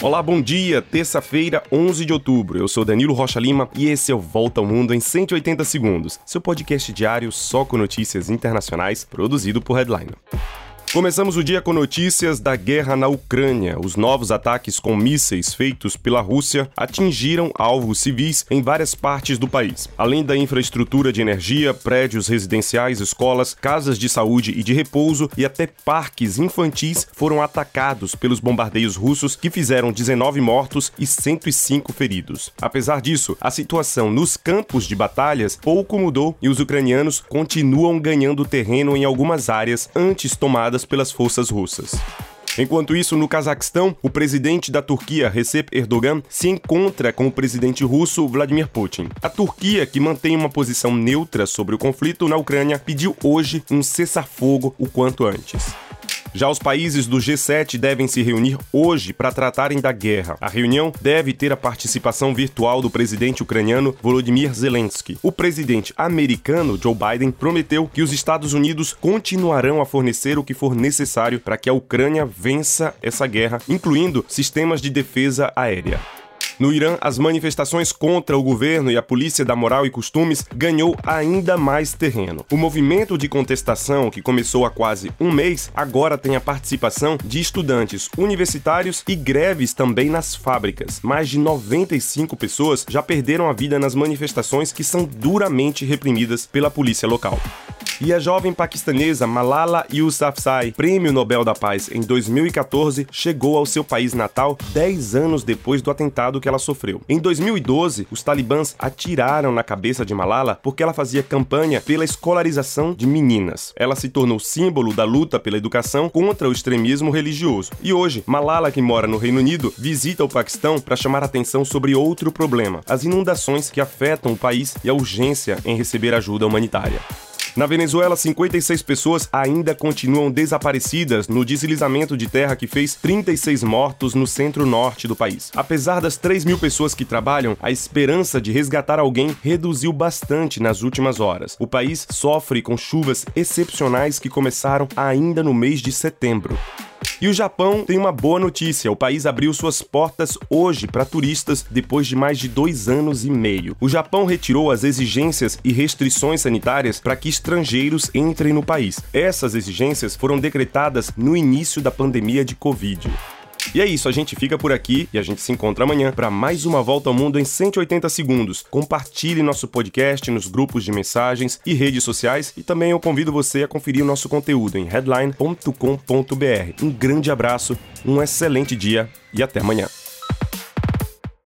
Olá, bom dia. Terça-feira, 11 de outubro. Eu sou Danilo Rocha Lima e esse é o Volta ao Mundo em 180 segundos, seu podcast diário só com notícias internacionais, produzido por Headliner. Começamos o dia com notícias da guerra na Ucrânia. Os novos ataques com mísseis feitos pela Rússia atingiram alvos civis em várias partes do país. Além da infraestrutura de energia, prédios residenciais, escolas, casas de saúde e de repouso e até parques infantis foram atacados pelos bombardeios russos que fizeram 19 mortos e 105 feridos. Apesar disso, a situação nos campos de batalhas pouco mudou e os ucranianos continuam ganhando terreno em algumas áreas antes pelas forças russas. Enquanto isso, no Cazaquistão, o presidente da Turquia, Recep Erdogan, se encontra com o presidente russo Vladimir Putin. A Turquia, que mantém uma posição neutra sobre o conflito na Ucrânia, pediu hoje um cessar-fogo o quanto antes. Já os países do G7 devem se reunir hoje para tratarem da guerra. A reunião deve ter a participação virtual do presidente ucraniano Volodymyr Zelensky. O presidente americano Joe Biden prometeu que os Estados Unidos continuarão a fornecer o que for necessário para que a Ucrânia vença essa guerra, incluindo sistemas de defesa aérea. No Irã, as manifestações contra o governo e a polícia da moral e costumes ganhou ainda mais terreno. O movimento de contestação, que começou há quase um mês, agora tem a participação de estudantes universitários e greves também nas fábricas. Mais de 95 pessoas já perderam a vida nas manifestações que são duramente reprimidas pela polícia local. E a jovem paquistanesa Malala Yousafzai, Prêmio Nobel da Paz em 2014, chegou ao seu país natal 10 anos depois do atentado que ela sofreu. Em 2012, os talibãs atiraram na cabeça de Malala porque ela fazia campanha pela escolarização de meninas. Ela se tornou símbolo da luta pela educação contra o extremismo religioso. E hoje, Malala, que mora no Reino Unido, visita o Paquistão para chamar atenção sobre outro problema: as inundações que afetam o país e a urgência em receber ajuda humanitária. Na Venezuela, 56 pessoas ainda continuam desaparecidas no deslizamento de terra que fez 36 mortos no centro-norte do país. Apesar das 3 mil pessoas que trabalham, a esperança de resgatar alguém reduziu bastante nas últimas horas. O país sofre com chuvas excepcionais que começaram ainda no mês de setembro. E o Japão tem uma boa notícia: o país abriu suas portas hoje para turistas depois de mais de dois anos e meio. O Japão retirou as exigências e restrições sanitárias para que estrangeiros entrem no país. Essas exigências foram decretadas no início da pandemia de Covid. E é isso, a gente fica por aqui e a gente se encontra amanhã para mais uma volta ao mundo em 180 segundos. Compartilhe nosso podcast nos grupos de mensagens e redes sociais e também eu convido você a conferir o nosso conteúdo em headline.com.br. Um grande abraço, um excelente dia e até amanhã.